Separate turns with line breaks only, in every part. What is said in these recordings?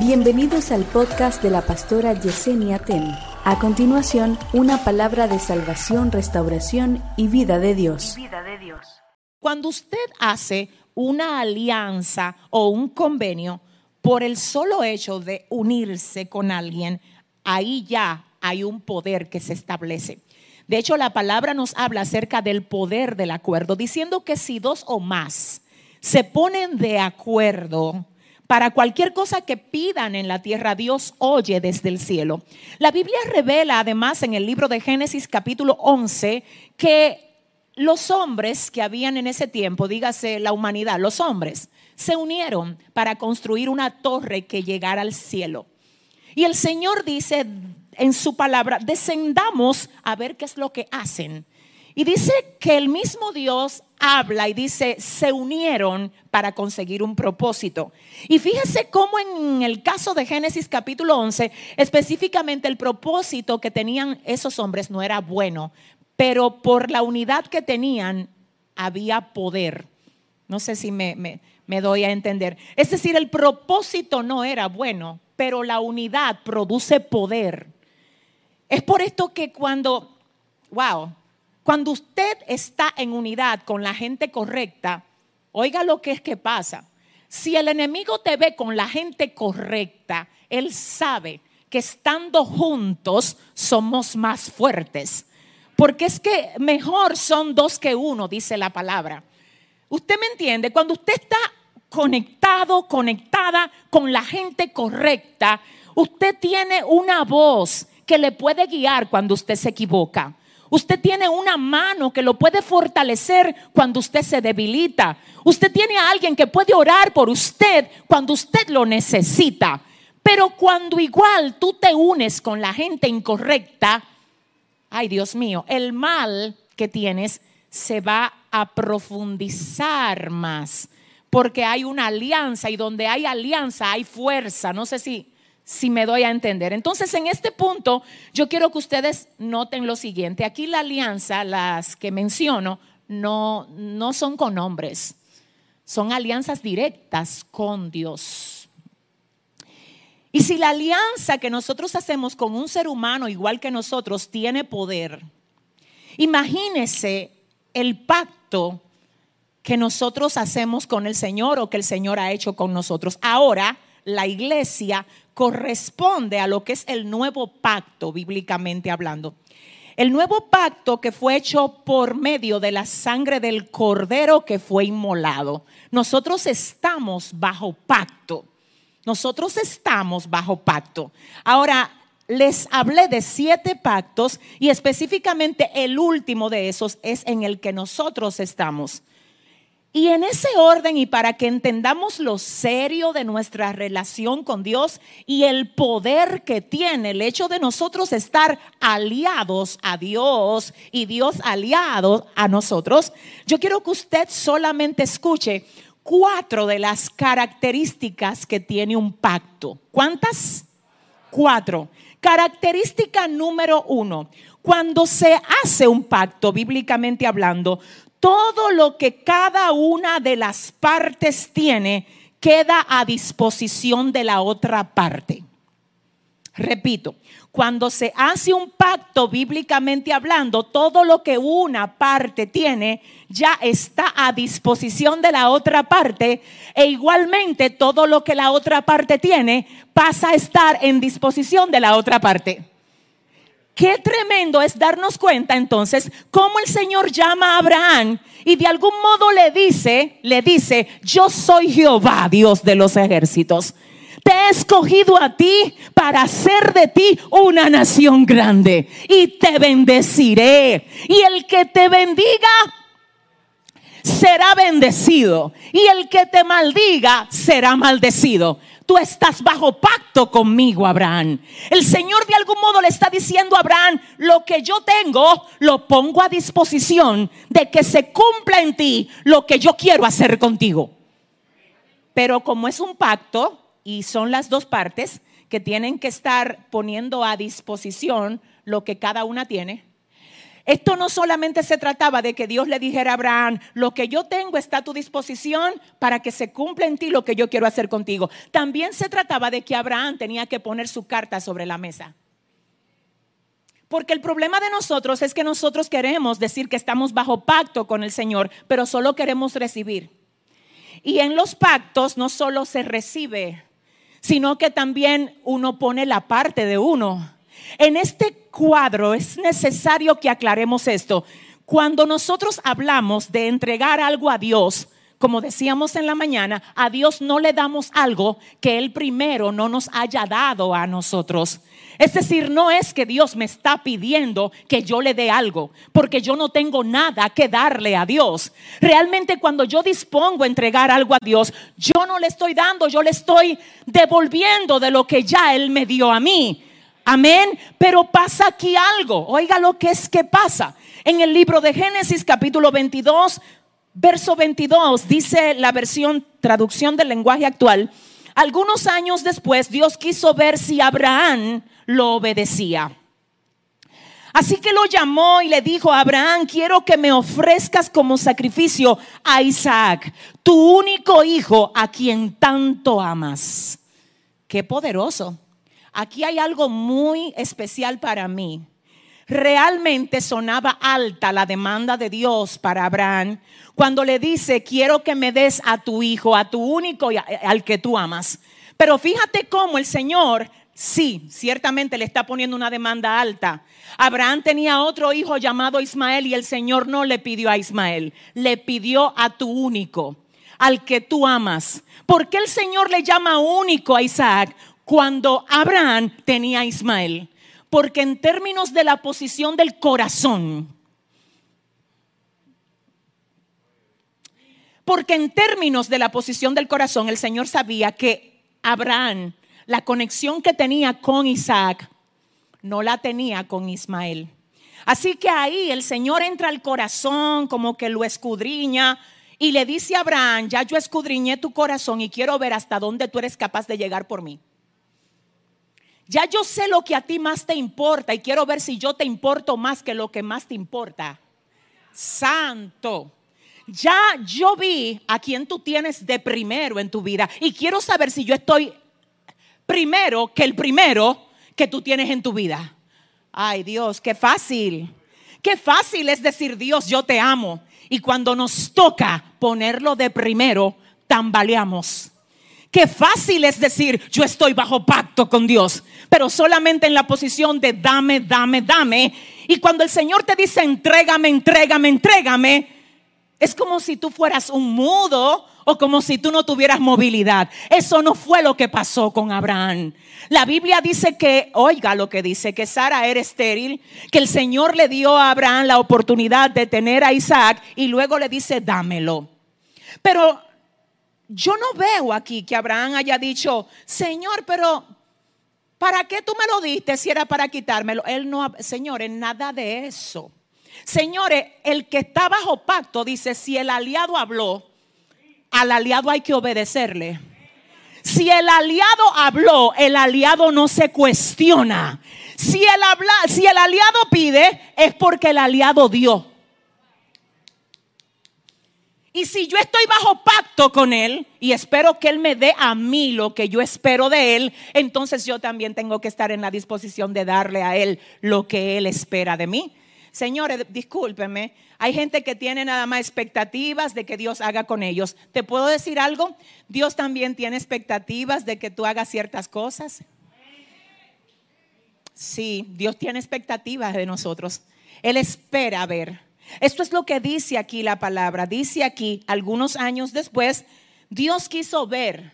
Bienvenidos al podcast de la pastora Yesenia Ten. A continuación, una palabra de salvación, restauración y vida de Dios.
Cuando usted hace una alianza o un convenio por el solo hecho de unirse con alguien, ahí ya hay un poder que se establece. De hecho, la palabra nos habla acerca del poder del acuerdo, diciendo que si dos o más se ponen de acuerdo para cualquier cosa que pidan en la tierra, Dios oye desde el cielo. La Biblia revela además en el libro de Génesis capítulo 11 que los hombres que habían en ese tiempo, dígase la humanidad, los hombres, se unieron para construir una torre que llegara al cielo. Y el Señor dice en su palabra, descendamos a ver qué es lo que hacen. Y dice que el mismo Dios habla y dice, se unieron para conseguir un propósito. Y fíjese cómo en el caso de Génesis capítulo 11, específicamente el propósito que tenían esos hombres no era bueno, pero por la unidad que tenían había poder. No sé si me, me doy a entender. Es decir, el propósito no era bueno, pero la unidad produce poder. Es por esto que cuando, wow, cuando usted está en unidad con la gente correcta, oiga lo que es que pasa. Si el enemigo te ve con la gente correcta, él sabe que estando juntos somos más fuertes. Porque es que mejor son dos que uno, dice la palabra. Usted me entiende, cuando usted está conectado, conectada con la gente correcta, usted tiene una voz que le puede guiar cuando usted se equivoca. Usted tiene una mano que lo puede fortalecer cuando usted se debilita. Usted tiene a alguien que puede orar por usted cuando usted lo necesita. Pero cuando igual tú te unes con la gente incorrecta, ay Dios mío, el mal que tienes se va a profundizar más. Porque hay una alianza y donde hay alianza hay fuerza. No sé si si me doy a entender. Entonces, en este punto, yo quiero que ustedes noten lo siguiente. Aquí la alianza, las que menciono, no, no son con hombres, son alianzas directas con Dios. Y si la alianza que nosotros hacemos con un ser humano igual que nosotros tiene poder, imagínese el pacto que nosotros hacemos con el Señor o que el Señor ha hecho con nosotros. Ahora, la iglesia corresponde a lo que es el nuevo pacto, bíblicamente hablando. El nuevo pacto que fue hecho por medio de la sangre del cordero que fue inmolado. Nosotros estamos bajo pacto. Nosotros estamos bajo pacto. Ahora, les hablé de siete pactos y específicamente el último de esos es en el que nosotros estamos. Y en ese orden y para que entendamos lo serio de nuestra relación con Dios y el poder que tiene el hecho de nosotros estar aliados a Dios y Dios aliado a nosotros, yo quiero que usted solamente escuche cuatro de las características que tiene un pacto. ¿Cuántas? Cuatro. Característica número uno. Cuando se hace un pacto, bíblicamente hablando, todo lo que cada una de las partes tiene queda a disposición de la otra parte. Repito, cuando se hace un pacto bíblicamente hablando, todo lo que una parte tiene ya está a disposición de la otra parte e igualmente todo lo que la otra parte tiene pasa a estar en disposición de la otra parte. Qué tremendo es darnos cuenta entonces cómo el Señor llama a Abraham y de algún modo le dice, le dice, yo soy Jehová, Dios de los ejércitos. Te he escogido a ti para hacer de ti una nación grande y te bendeciré. Y el que te bendiga será bendecido y el que te maldiga será maldecido tú estás bajo pacto conmigo, Abraham. El Señor de algún modo le está diciendo a Abraham, lo que yo tengo, lo pongo a disposición de que se cumpla en ti lo que yo quiero hacer contigo. Pero como es un pacto y son las dos partes que tienen que estar poniendo a disposición lo que cada una tiene, Esto no solamente se trataba de que Dios le dijera a Abraham, lo que yo tengo está a tu disposición para que se cumpla en ti lo que yo quiero hacer contigo. También se trataba de que Abraham tenía que poner su carta sobre la mesa. Porque el problema de nosotros es que nosotros queremos decir que estamos bajo pacto con el Señor, pero solo queremos recibir. Y en los pactos no solo se recibe, sino que también uno pone la parte de uno. En este cuadro es necesario que aclaremos esto. Cuando nosotros hablamos de entregar algo a Dios, como decíamos en la mañana, a Dios no le damos algo que Él primero no nos haya dado a nosotros. Es decir, no es que Dios me está pidiendo que yo le dé algo, porque yo no tengo nada que darle a Dios. Realmente cuando yo dispongo a entregar algo a Dios, yo no le estoy dando, yo le estoy devolviendo de lo que ya Él me dio a mí. Amén. Pero pasa aquí algo. Oiga lo que es que pasa. En el libro de Génesis capítulo 22, verso 22, dice la versión traducción del lenguaje actual. Algunos años después Dios quiso ver si Abraham lo obedecía. Así que lo llamó y le dijo, Abraham, quiero que me ofrezcas como sacrificio a Isaac, tu único hijo a quien tanto amas. Qué poderoso. Aquí hay algo muy especial para mí. Realmente sonaba alta la demanda de Dios para Abraham cuando le dice, quiero que me des a tu hijo, a tu único, al que tú amas. Pero fíjate cómo el Señor, sí, ciertamente le está poniendo una demanda alta. Abraham tenía otro hijo llamado Ismael y el Señor no le pidió a Ismael, le pidió a tu único, al que tú amas. ¿Por qué el Señor le llama único a Isaac? Cuando Abraham tenía a Ismael. Porque en términos de la posición del corazón, porque en términos de la posición del corazón, el Señor sabía que Abraham, la conexión que tenía con Isaac, no la tenía con Ismael. Así que ahí el Señor entra al corazón, como que lo escudriña, y le dice a Abraham, ya yo escudriñé tu corazón y quiero ver hasta dónde tú eres capaz de llegar por mí. Ya yo sé lo que a ti más te importa y quiero ver si yo te importo más que lo que más te importa. Santo. Ya yo vi a quien tú tienes de primero en tu vida y quiero saber si yo estoy primero que el primero que tú tienes en tu vida. Ay Dios, qué fácil. Qué fácil es decir, Dios, yo te amo. Y cuando nos toca ponerlo de primero, tambaleamos. Qué fácil es decir, yo estoy bajo pacto con Dios, pero solamente en la posición de dame, dame, dame. Y cuando el Señor te dice, entrégame, entrégame, entrégame, es como si tú fueras un mudo o como si tú no tuvieras movilidad. Eso no fue lo que pasó con Abraham. La Biblia dice que, oiga lo que dice, que Sara era estéril, que el Señor le dio a Abraham la oportunidad de tener a Isaac y luego le dice, dámelo. Pero yo no veo aquí que Abraham haya dicho, Señor, pero ¿para qué tú me lo diste si era para quitármelo? Él no, señores, nada de eso. Señores, el que está bajo pacto dice, si el aliado habló, al aliado hay que obedecerle. Si el aliado habló, el aliado no se cuestiona. Si el, habla, si el aliado pide, es porque el aliado dio. Y si yo estoy bajo pacto con Él y espero que Él me dé a mí lo que yo espero de Él, entonces yo también tengo que estar en la disposición de darle a Él lo que Él espera de mí. Señores, discúlpenme, hay gente que tiene nada más expectativas de que Dios haga con ellos. ¿Te puedo decir algo? Dios también tiene expectativas de que tú hagas ciertas cosas. Sí, Dios tiene expectativas de nosotros. Él espera ver esto es lo que dice aquí la palabra. Dice aquí, algunos años después, Dios quiso ver.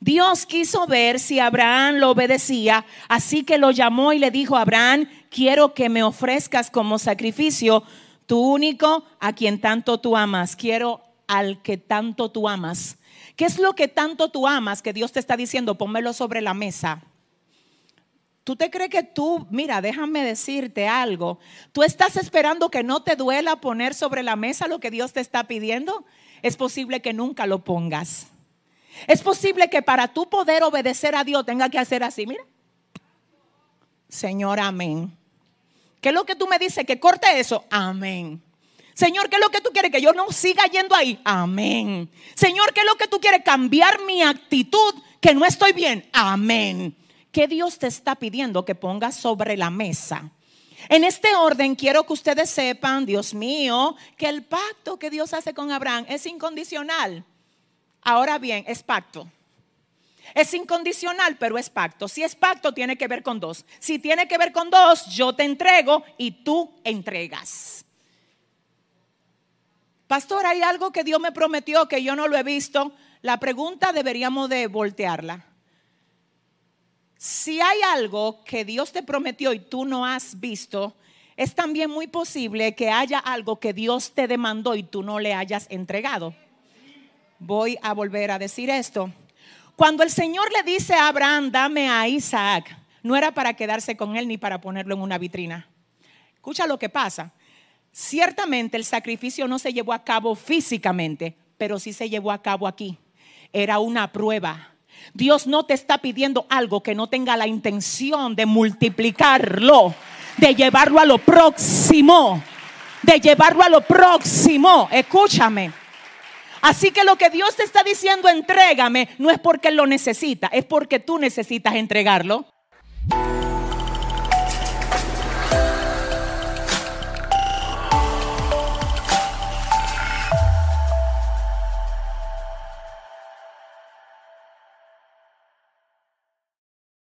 Dios quiso ver si Abraham lo obedecía, así que lo llamó y le dijo, Abraham, quiero que me ofrezcas como sacrificio tu único a quien tanto tú amas. Quiero al que tanto tú amas. ¿Qué es lo que tanto tú amas que Dios te está diciendo? Pónmelo sobre la mesa. ¿Tú te crees que tú, mira, déjame decirte algo, tú estás esperando que no te duela poner sobre la mesa lo que Dios te está pidiendo? Es posible que nunca lo pongas. Es posible que para tú poder obedecer a Dios tenga que hacer así, mira. Señor, amén. ¿Qué es lo que tú me dices? Que corte eso. Amén. Señor, ¿qué es lo que tú quieres? Que yo no siga yendo ahí. Amén. Señor, ¿qué es lo que tú quieres? Cambiar mi actitud, que no estoy bien. Amén. ¿Qué Dios te está pidiendo que pongas sobre la mesa? En este orden quiero que ustedes sepan, Dios mío, que el pacto que Dios hace con Abraham es incondicional. Ahora bien, es pacto. Es incondicional, pero es pacto. Si es pacto, tiene que ver con dos. Si tiene que ver con dos, yo te entrego y tú entregas. Pastor, hay algo que Dios me prometió que yo no lo he visto. La pregunta deberíamos de voltearla. Si hay algo que Dios te prometió y tú no has visto, es también muy posible que haya algo que Dios te demandó y tú no le hayas entregado. Voy a volver a decir esto. Cuando el Señor le dice a Abraham, dame a Isaac, no era para quedarse con él ni para ponerlo en una vitrina. Escucha lo que pasa. Ciertamente el sacrificio no se llevó a cabo físicamente, pero sí se llevó a cabo aquí. Era una prueba. Dios no te está pidiendo algo que no tenga la intención de multiplicarlo, de llevarlo a lo próximo, de llevarlo a lo próximo. Escúchame. Así que lo que Dios te está diciendo, entrégame, no es porque Él lo necesita, es porque tú necesitas entregarlo.